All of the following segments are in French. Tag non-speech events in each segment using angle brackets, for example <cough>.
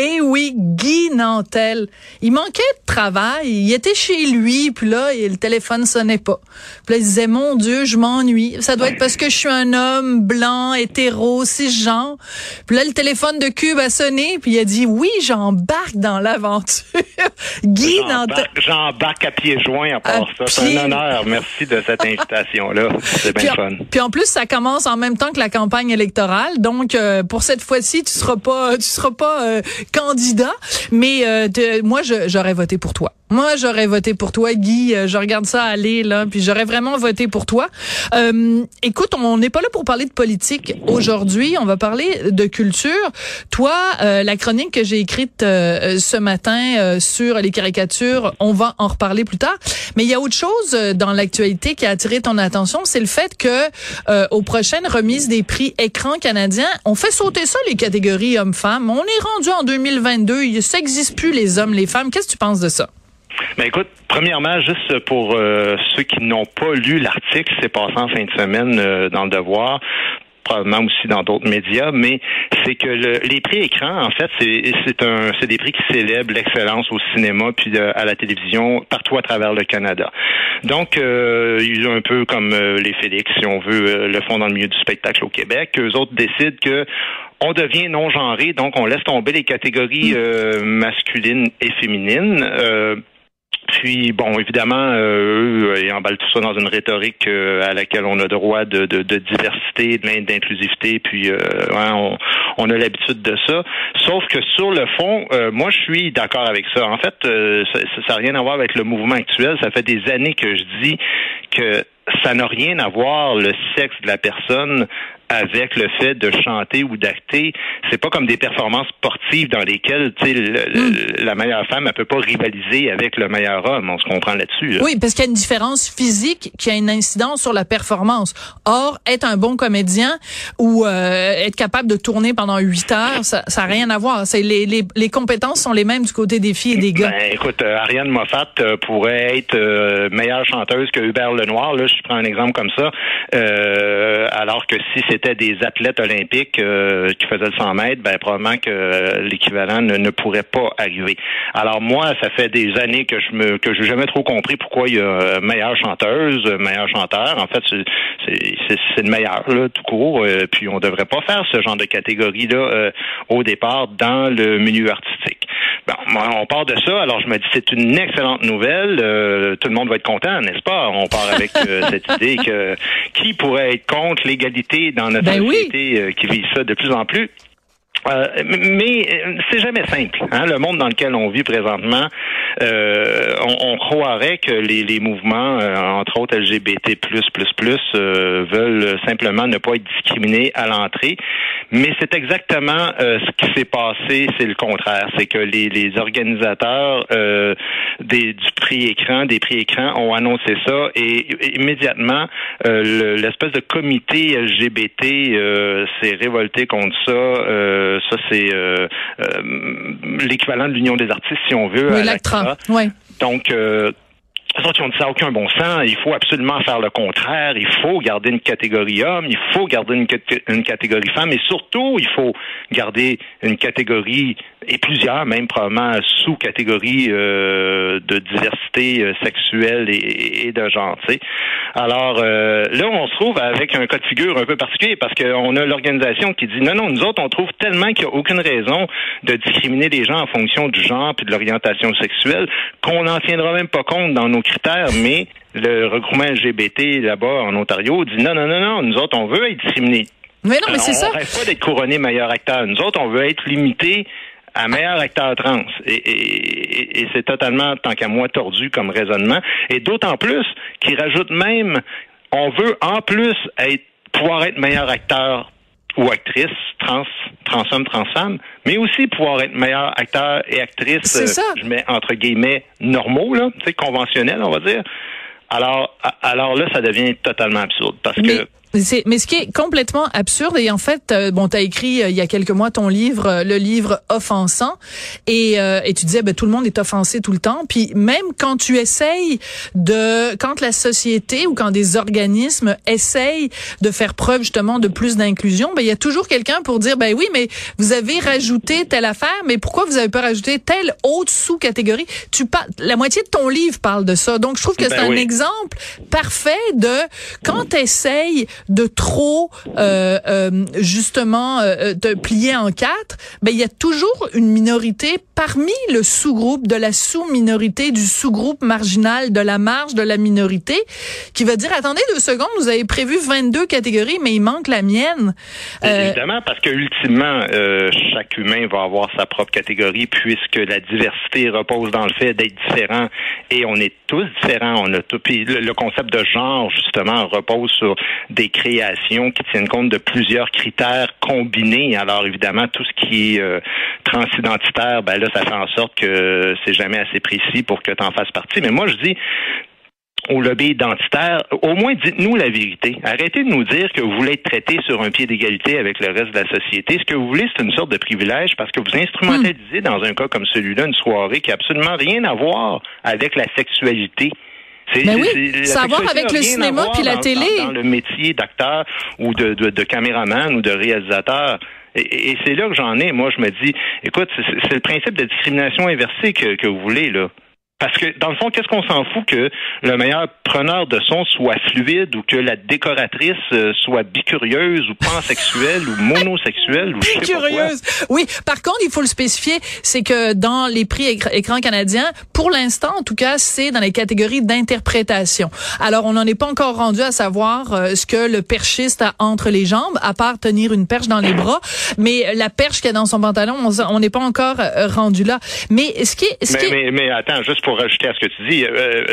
Eh oui, Guy Nantel. Il manquait de travail. Il était chez lui, puis là, le téléphone sonnait pas. Puis là, il disait, mon Dieu, je m'ennuie. Ça doit être parce que je suis un homme blanc, hétéro, cisgenre. Puis là, le téléphone de Cube a sonné, puis il a dit, oui, j'embarque dans l'aventure. <laughs> Guy Nantel. J'embarque- à pieds joints à part À ça. C'est un honneur. Merci de cette <laughs> invitation-là. C'est bien en, fun. puis en plus, ça commence en même temps que la campagne électorale. Donc, euh, pour cette fois-ci, tu seras pas, tu seras pas euh, candidat. Mais euh, te- moi, j'aurais voté pour toi. Moi, j'aurais voté pour toi, Guy. Euh, Je regarde ça aller là, puis j'aurais vraiment voté pour toi. Euh, écoute, on n'est pas là pour parler de politique aujourd'hui. On va parler de culture. Toi, euh, la chronique que j'ai écrite euh, ce matin euh, sur les caricatures, on va en reparler plus tard. Mais il y a autre chose euh, dans l'actualité qui a attiré ton attention, c'est le fait que aux prochaines remises des prix écran canadiens, on fait sauter ça les catégories hommes-femmes. On est rendu en 2022, il ça existe plus les hommes, les femmes. Qu'est-ce que tu penses de ça? Ben écoute, premièrement, juste pour euh, ceux qui n'ont pas lu l'article, c'est passé en fin de semaine euh, dans le Devoir probablement aussi dans d'autres médias, mais c'est que le- les prix écran, en fait, c'est un c'est des prix qui célèbrent l'excellence au cinéma puis euh, à la télévision partout à travers le Canada. Donc, euh, ils ont un peu comme euh, les Félix, si on veut, euh, le font dans le milieu du spectacle au Québec. Eux autres décident que on devient non genré, donc on laisse tomber les catégories euh, masculines et féminines. Euh, puis, bon, évidemment, euh, eux, ils emballent tout ça dans une rhétorique euh, à laquelle on a droit de, de, de diversité, d'inclusivité, puis euh, ouais, on, on a l'habitude de ça. Sauf que sur le fond, euh, moi, je suis d'accord avec ça. En fait, euh, ça n'a rien à voir avec le mouvement actuel. Ça fait des années que je dis que ça n'a rien à voir le sexe de la personne avec le fait de chanter ou d'acter. C'est pas comme des performances sportives dans lesquelles tu sais, le- le- la meilleure femme elle peut pas rivaliser avec le meilleur homme. On se comprend là-dessus. là. Oui, parce qu'il y a une différence physique qui a une incidence sur la performance. Or, être un bon comédien ou euh, être capable de tourner pendant huit heures, ça n'a rien à voir. C'est les, les, les compétences sont les mêmes du côté des filles et des gars. Ben, écoute, euh, Ariane Moffat euh, pourrait être euh, meilleure chanteuse que Hubert Lenoir. Là, je prends un exemple comme ça. Euh, alors que si c'était des athlètes olympiques euh, qui faisaient le 100 mètres, ben probablement que euh, l'équivalent ne, ne pourrait pas arriver. Alors moi, ça fait des années que je me que j'ai jamais trop compris pourquoi il y a euh, meilleure chanteuse, meilleur chanteur. En fait, c'est le meilleur là, tout court. Euh, puis on devrait pas faire ce genre de catégorie là au départ dans le milieu artistique. Bon, on part de ça. Alors, je me dis, c'est une excellente nouvelle. Euh, tout le monde va être content, n'est-ce pas? On part avec <laughs> cette idée que qui pourrait être contre l'égalité dans notre Ben oui. société euh, qui vit ça de plus en plus? Euh, mais euh, c'est jamais simple. Hein? Le monde dans lequel on vit présentement, euh, on, on croirait que les, les mouvements, euh, entre autres LGBT++, veulent simplement ne pas être discriminés à l'entrée. Mais c'est exactement ce qui s'est passé, c'est le contraire. C'est que les, les organisateurs euh, des, du prix écran, des prix écran ont annoncé ça et, et immédiatement, euh, le- l'espèce de comité LGBT euh, s'est révolté contre ça. Euh, ça, c'est euh, euh, l'équivalent de l'Union des artistes, si on veut. Oui, à l'ACTRA. Donc, autres, ils ont dit ça aucun bon sens. Il faut absolument faire le contraire. Il faut garder une catégorie homme. Il faut garder une, cat- une catégorie femme. Et surtout, il faut garder une catégorie et plusieurs, même probablement sous-catégories euh, de diversité euh, sexuelle et, de genre. Alors euh, là, on se trouve avec un cas de figure un peu particulier parce qu'on a l'organisation qui dit non, non, nous autres, on trouve tellement qu'il n'y a aucune raison de discriminer les gens en fonction du genre puis de l'orientation sexuelle qu'on n'en tiendra même pas compte dans nos critères, mais le regroupement LGBT là-bas en Ontario dit non, non, non, non, nous autres, on veut être discriminés. Mais non, mais c'est ça. On rêve pas d'être couronné meilleur acteur. Nous autres, on veut être limité à meilleur acteur trans. Et, et- et- et c'est totalement, tant qu'à moi, tordu comme raisonnement. Et d'autant plus qu'il rajoute même, on veut en plus être pouvoir être meilleur acteur ou actrice trans, trans-homme, trans-femme, mais aussi pouvoir être meilleur acteur et actrice, euh, je mets entre guillemets normaux, là, tu sais, conventionnels, on va dire. Alors, alors là, ça devient totalement absurde parce que mais ce qui est complètement absurde et en fait euh, bon tu as écrit euh, il y a quelques mois ton livre euh, le livre offensant et et tu disais ben tout le monde est offensé tout le temps puis même quand tu essayes de quand la société ou quand des organismes essayent de faire preuve justement de plus d'inclusion ben il y a toujours quelqu'un pour dire ben oui mais vous avez rajouté telle affaire mais pourquoi vous avez pas rajouté telle autre sous-catégorie? Tu parles la moitié de ton livre parle de ça. Donc je trouve que ben c'est un exemple parfait de quand tu essayes de trop euh, euh, justement euh, te plier en quatre, ben il y a toujours une minorité parmi le sous-groupe de la sous-minorité du sous-groupe marginal de la marge de la minorité qui va dire attendez deux secondes, vous avez prévu 22 catégories mais il manque la mienne. Évidemment parce que ultimement chaque humain va avoir sa propre catégorie puisque la diversité repose dans le fait d'être différent et on est tous différents, on a tout puis le concept de genre justement repose sur des création qui tiennent compte de plusieurs critères combinés. Alors évidemment, tout ce qui est euh, transidentitaire, ben là, ça fait en sorte que c'est jamais assez précis pour que tu en fasses partie. Mais moi, je dis au lobby identitaire, au moins dites-nous la vérité. Arrêtez de nous dire que vous voulez être traité sur un pied d'égalité avec le reste de la société. Ce que vous voulez, c'est une sorte de privilège parce que vous instrumentalisez dans un cas comme celui-là une soirée qui a absolument rien à voir avec la sexualité. Ben oui, ça a voir avec le cinéma puis la télé. Dans, le métier d'acteur ou de, de, de caméraman ou de réalisateur. Et, et c'est là que j'en ai. Moi, je me dis, écoute, c'est le principe de discrimination inversée que, que vous voulez, là. Parce que, dans le fond, qu'est-ce qu'on s'en fout que le meilleur preneur de son soit fluide ou que la décoratrice euh, soit bicurieuse ou pansexuelle ou monosexuelle ou je sais pas quoi? Oui. Par contre, il faut le spécifier, c'est que dans les prix écran canadiens, pour l'instant, en tout cas, c'est dans les catégories d'interprétation. Alors, on n'en est pas encore rendu à savoir euh, ce que le perchiste a entre les jambes, à part tenir une perche dans les bras. Mais la perche qu'il a dans son pantalon, on n'est pas encore euh, rendu là. Mais ce qui est... Ce mais, qui est... mais, mais attends, juste pour rajouter à ce que tu dis, euh,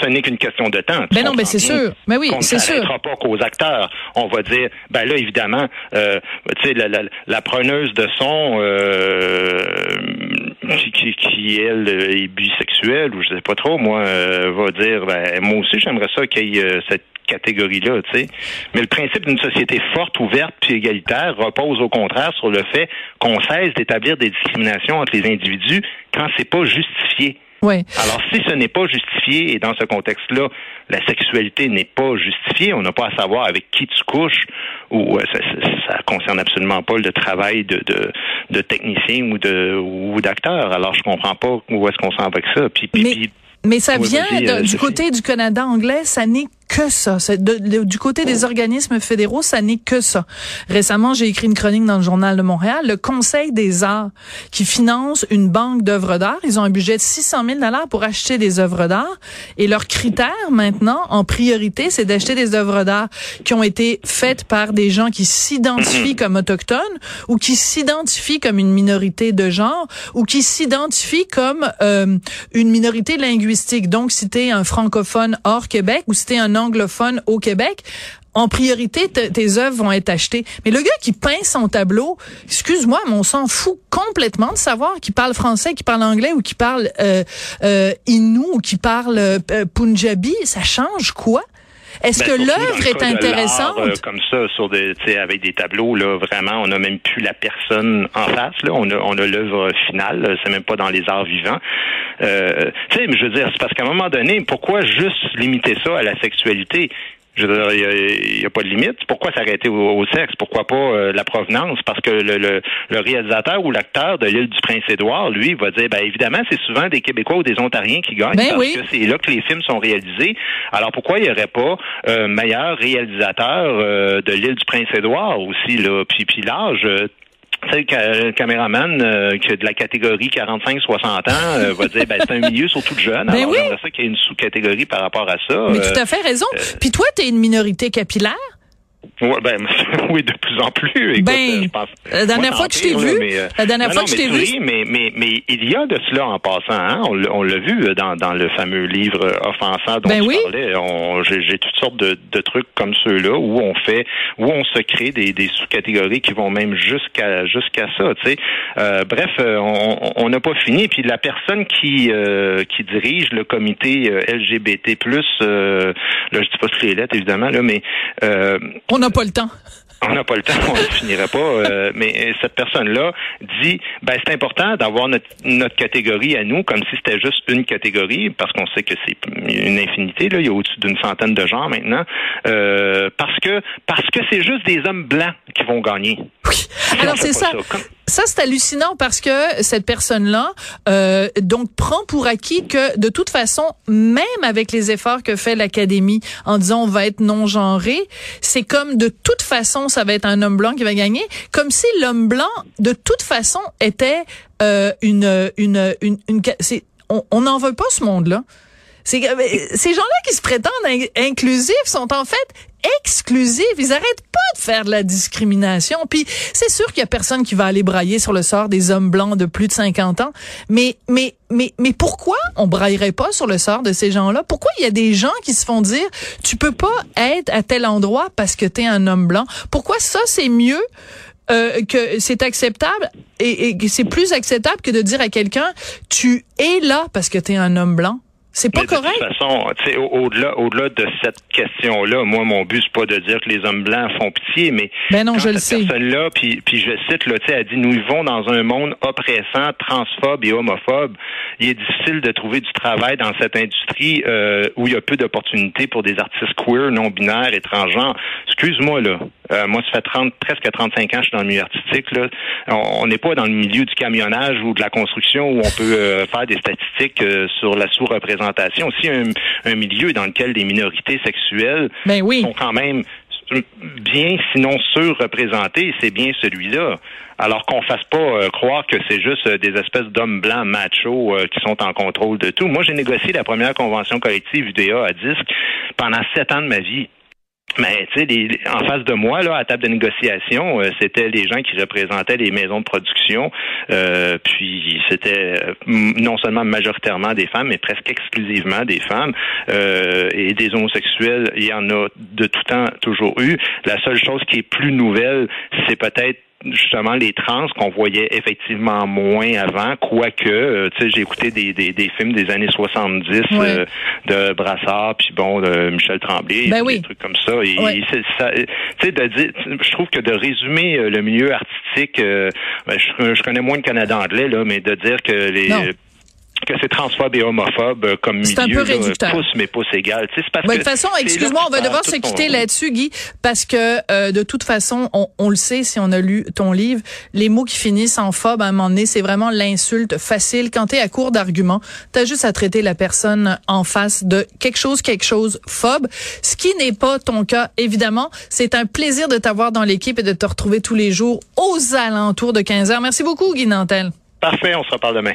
ce n'est qu'une question de temps. Ben non, mais c'est sûr. Mais oui, c'est sûr. On ne pas qu'aux acteurs. On va dire, ben là, évidemment, euh, tu sais, la, la, la, preneuse de son euh, qui, qui, qui, elle, est bisexuelle ou je sais pas trop, moi, euh, va dire, ben, moi aussi, j'aimerais ça qu'il y ait euh, cette catégorie-là, tu sais. Mais le principe d'une société forte, ouverte puis égalitaire repose au contraire sur le fait qu'on cesse d'établir des discriminations entre les individus quand c'est pas justifié. Oui. Alors, si ce n'est pas justifié, et dans ce contexte-là, la sexualité n'est pas justifiée, on n'a pas à savoir avec qui tu couches, ou euh, ça, ça, concerne absolument pas le travail de, de, de technicien ou de ou d'acteur. Alors, je comprends pas où est-ce qu'on s'en va avec ça. Puis, puis, mais, mais ça vient euh, du côté du Canada anglais, ça n'est que ça. De, du côté des organismes fédéraux, ça n'est que ça. Récemment, j'ai écrit une chronique dans le journal de Montréal. Le Conseil des arts qui finance une banque d'œuvres d'art, ils ont un budget de 600 000 dollars pour acheter des œuvres d'art. Et leur critère maintenant, en priorité, c'est d'acheter des œuvres d'art qui ont été faites par des gens qui s'identifient comme autochtones ou qui s'identifient comme une minorité de genre ou qui s'identifient comme euh, une minorité linguistique. Donc, si t'es un francophone hors Québec ou si t'es un anglophone au Québec, en priorité, tes œuvres vont être achetées. Mais le gars qui peint son tableau, excuse-moi, mais on s'en fout complètement de savoir qu'il parle français, qu'il parle anglais ou qu'il parle euh, euh, inou ou qu'il parle euh, punjabi. Ça change quoi? Est-ce ben, que l'œuvre est intéressante? Euh, comme ça, sur des, avec des tableaux, là, vraiment, on n'a même plus la personne en face. Là. On a, on a l'œuvre finale. C'est même pas dans les arts vivants. Euh, tu sais, je veux dire, c'est parce qu'à un moment donné, pourquoi juste limiter ça à la sexualité? Je veux dire, il n'y a, pas de limite. Pourquoi s'arrêter au, sexe? Pourquoi pas euh, la provenance? Parce que le, le, le réalisateur ou l'acteur de l'île du Prince-Édouard, lui, va dire, ben évidemment, c'est souvent des Québécois ou des Ontariens qui gagnent ben parce que c'est là que les films sont réalisés. Alors pourquoi il n'y aurait pas un euh, meilleur réalisateur euh, de l'île du Prince-Édouard aussi, là? Puis, puis l'âge, tu sais, le caméraman euh, qui de la catégorie 45-60 ans euh, va dire ben c'est un milieu surtout de jeunes. Ben Alors oui. ça qu'il y ait une sous-catégorie par rapport à ça. Mais tout à fait raison. Puis toi, tu es une minorité capillaire? Ouais, ben, <laughs> oui, de plus en plus. Écoute, ben, je pense, la dernière fois que je t'ai vu, mais, la dernière fois que je t'ai vu, mais, mais, mais il y a de cela en passant. Hein? On, l'a vu dans, dans le fameux livre offensant dont ben tu oui. parlais. J'ai toutes sortes de, de trucs comme ceux-là où on fait, où on se crée des, des sous-catégories qui vont même jusqu'à jusqu'à ça. Tu sais. Euh, bref, on n'a pas fini. Puis la personne qui euh, qui dirige le comité LGBT+, euh, là je dis pas toutes les lettres évidemment là, mais euh, on n'a pas le temps. On n'a pas le temps, <laughs> on ne finirait pas. Euh, mais cette personne-là dit, ben c'est important d'avoir notre, notre catégorie à nous, comme si c'était juste une catégorie, parce qu'on sait que c'est une infinité. Il y a au-dessus d'une centaine de genres maintenant, euh, parce que parce que c'est juste des hommes blancs qui vont gagner. Oui. Alors c'est ça. ça. Ça, c'est hallucinant parce que cette personne-là, euh, donc, prend pour acquis que de toute façon, même avec les efforts que fait l'Académie en disant on va être non-genré, c'est comme de toute façon, ça va être un homme blanc qui va gagner, comme si l'homme blanc, de toute façon, était euh, une, une, une, une, c'est, on n'en veut pas ce monde-là. C'est, ces gens-là qui se prétendent inclusifs sont en fait exclusifs. Ils arrêtent pas de faire de la discrimination. Puis c'est sûr qu'il y a personne qui va aller brailler sur le sort des hommes blancs de plus de 50 ans. Mais mais mais mais pourquoi on braillerait pas sur le sort de ces gens-là? Pourquoi il y a des gens qui se font dire tu peux pas être à tel endroit parce que tu es un homme blanc? Pourquoi ça c'est mieux euh, que c'est acceptable et, et c'est plus acceptable que de dire à quelqu'un tu es là parce que tu es un homme blanc? C'est pas correct. De toute façon, tu sais, au-delà, au-delà de cette question-là, moi, mon but c'est pas de dire que les hommes blancs font pitié, mais ben non, je cette sais. personne-là, puis, puis je cite, là, tu sais, elle dit, nous vivons dans un monde oppressant, transphobe et homophobe. Il est difficile de trouver du travail dans cette industrie euh, où il y a peu d'opportunités pour des artistes queer, non binaires, étrangers. Excuse-moi là. Euh, moi, ça fait 30, presque 35 ans que je suis dans le milieu artistique. Là. On n'est pas dans le milieu du camionnage ou de la construction où on peut euh, faire des statistiques euh, sur la sous-représentation. Aussi un, un, milieu dans lequel les minorités sexuelles ben oui. sont quand même bien, sinon surreprésentées. C'est bien celui-là. Alors qu'on fasse pas croire que c'est juste des espèces d'hommes blancs machos qui sont en contrôle de tout. Moi, j'ai négocié la première convention collective UDA à disque pendant sept ans de ma vie. Mais tu sais, en face de moi, là, à table de négociation, euh, c'était les gens qui représentaient les maisons de production. Euh, puis c'était euh, non seulement majoritairement des femmes, mais presque exclusivement des femmes. Euh, et des homosexuels, il y en a de tout temps toujours eu. La seule chose qui est plus nouvelle, c'est peut-être justement les trans qu'on voyait effectivement moins avant, quoique, euh, tu sais, j'ai écouté des, des, des, films des années 70 ouais. euh, de Brassard, puis bon, de Michel Tremblay, ben des oui. trucs comme ça. Et, ouais. tu sais, de dire, je trouve que de résumer euh, le milieu artistique, euh, ben, je, je, connais moins le Canada anglais là, mais de dire que les non que c'est transphobe et homophobe euh, comme C'est un peu réducteur. Pouce mais pouce égal. Tu sais, parce que de toute façon, excuse-moi, on va devoir se quitter là-dessus, Guy, parce que euh, de toute façon, on, on, le sait si on a lu ton livre, les mots qui finissent en phobe à un moment donné, c'est vraiment l'insulte facile. Quand t'es à court d'arguments, t'as juste à traiter la personne en face de quelque chose, quelque chose phobe, ce qui n'est pas ton cas, évidemment. C'est un plaisir de t'avoir dans l'équipe et de te retrouver tous les jours aux alentours de 15 heures. Merci beaucoup, Guy Nantel. Parfait, on se reparle demain.